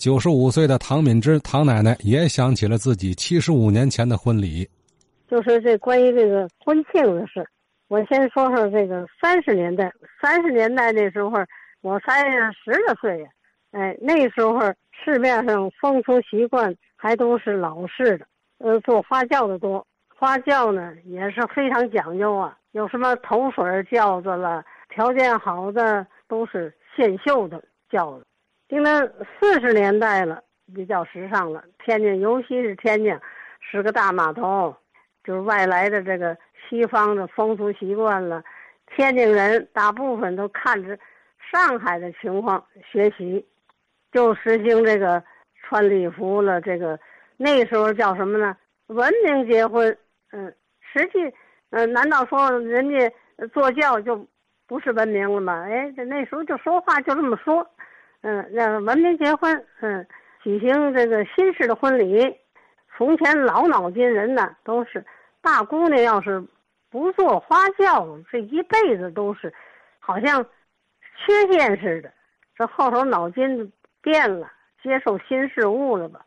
九十五岁的唐敏芝唐奶奶也想起了自己七十五年前的婚礼。就是这关于这个婚庆的事，我先说说这个三十年代。三十年代那时候，我才十来岁呀，哎，那时候市面上风俗习惯还都是老式的，呃，做花轿的多。花轿呢也是非常讲究啊，有什么头水轿子了，条件好的都是现绣的轿子。今年四十年代了，比较时尚了。天津，尤其是天津，是个大码头，就是外来的这个西方的风俗习惯了。天津人大部分都看着上海的情况学习，就实行这个穿礼服了。这个那时候叫什么呢？文明结婚。嗯，实际，嗯，难道说人家坐轿就不是文明了吗？哎，这那时候就说话就这么说。嗯，让文明结婚，嗯，举行这个新式的婚礼。从前老脑筋人呢，都是大姑娘要是不做花轿，这一辈子都是好像缺陷似的。这后头脑筋变了，接受新事物了吧？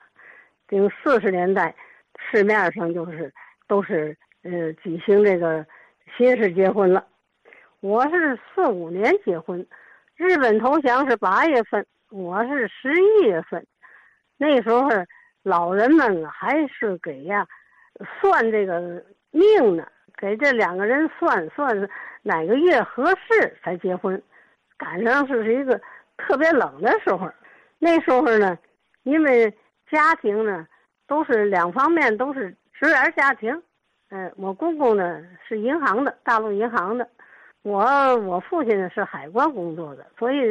顶四十年代，市面上就是都是呃举行这个新式结婚了。我是四五年结婚。日本投降是八月份，我是十一月份。那时候老人们还是给呀算这个命呢，给这两个人算算哪个月合适才结婚。赶上是一个特别冷的时候，那时候呢，因为家庭呢都是两方面都是职员家庭。嗯，我公公呢是银行的，大陆银行的。我我父亲呢是海关工作的，所以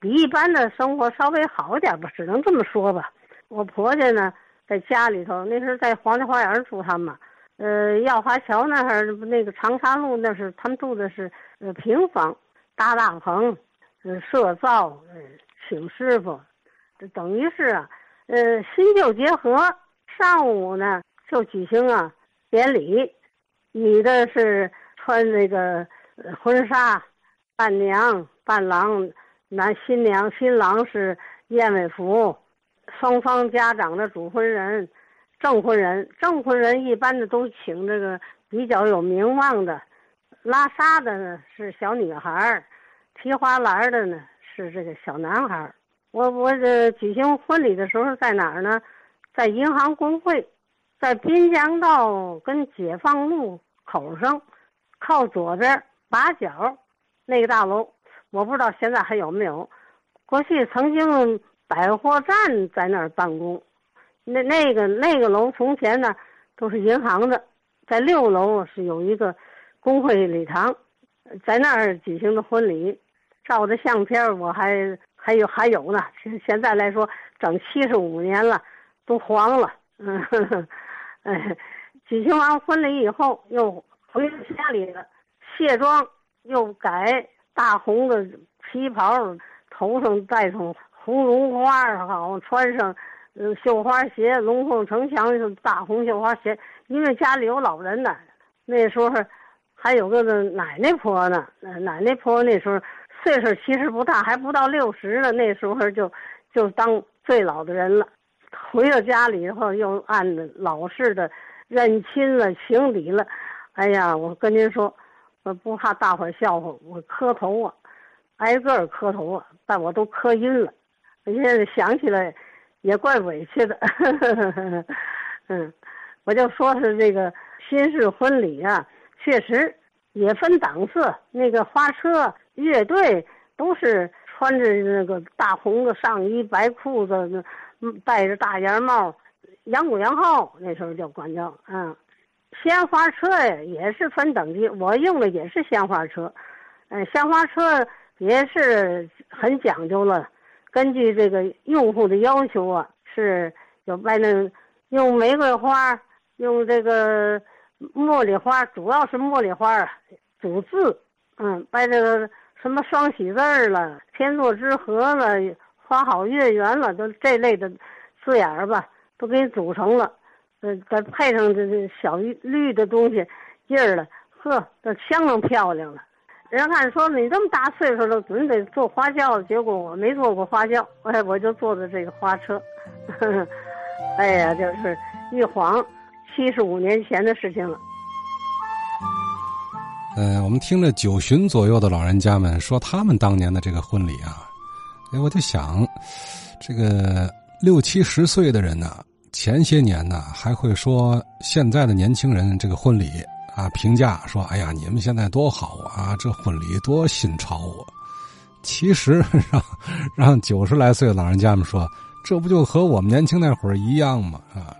比一般的生活稍微好点吧，只能这么说吧。我婆家呢，在家里头，那是在皇家花园住他们，呃，耀华桥那儿那个长沙路那是他们住的是呃平房，搭大棚，呃设灶，呃请师傅，这等于是啊，呃新旧结合。上午呢就举行啊典礼，女的是穿那个。婚纱，伴娘、伴郎，男新娘、新郎是燕尾服，双方家长的主婚人、证婚人，证婚人一般的都请这个比较有名望的，拉沙的呢是小女孩儿提花篮的呢是这个小男孩儿我我这举行婚礼的时候在哪儿呢？在银行工会，在滨江道跟解放路口上，靠左边。八角那个大楼，我不知道现在还有没有。过去曾经百货站在那儿办公，那那个那个楼从前呢都是银行的，在六楼是有一个工会礼堂，在那儿举行的婚礼，照的相片我还还有还有呢。现现在来说，整七十五年了，都黄了。嗯，哎，举行完婚礼以后又回家里了。卸妆，又改大红的旗袍，头上戴上红绒花好穿上，呃，绣花鞋，龙凤呈祥大红绣花鞋。因为家里有老人呢，那时候还有个奶奶婆呢。奶奶婆那时候岁数其实不大，还不到六十呢。那时候就就当最老的人了。回到家里以后，又按老式的认亲了，行礼了。哎呀，我跟您说。不怕大伙笑话，我磕头啊，挨个儿磕头啊，但我都磕晕了。现在想起来，也怪委屈的。嗯，我就说是这个新式婚礼啊，确实也分档次。那个花车、乐队都是穿着那个大红的上衣、白裤子，戴着大檐帽，扬鼓扬号，那时候叫管叫嗯。鲜花车呀，也是分等级。我用的也是鲜花车，嗯，鲜花车也是很讲究了。根据这个用户的要求啊，是有卖那用玫瑰花，用这个茉莉花，主要是茉莉花啊，组字，嗯，摆这个什么双喜字了、天作之合了、花好月圆了，都这类的字眼儿吧，都给你组成了。呃，再配上这这小绿绿的东西，印儿了，呵，都相当漂亮了。人看说你这么大岁数了，准得坐花轿。结果我没坐过花轿，哎，我就坐的这个花车。呵 呵哎呀，就是一晃七十五年前的事情了。呃，我们听着九旬左右的老人家们说他们当年的这个婚礼啊，哎，我就想，这个六七十岁的人呢，前些年呢还会说现在的年轻人这个婚礼啊，评价说，哎呀，你们现在多好啊，这婚礼多新潮啊。其实让 让九十来岁的老人家们说，这不就和我们年轻那会儿一样吗？啊。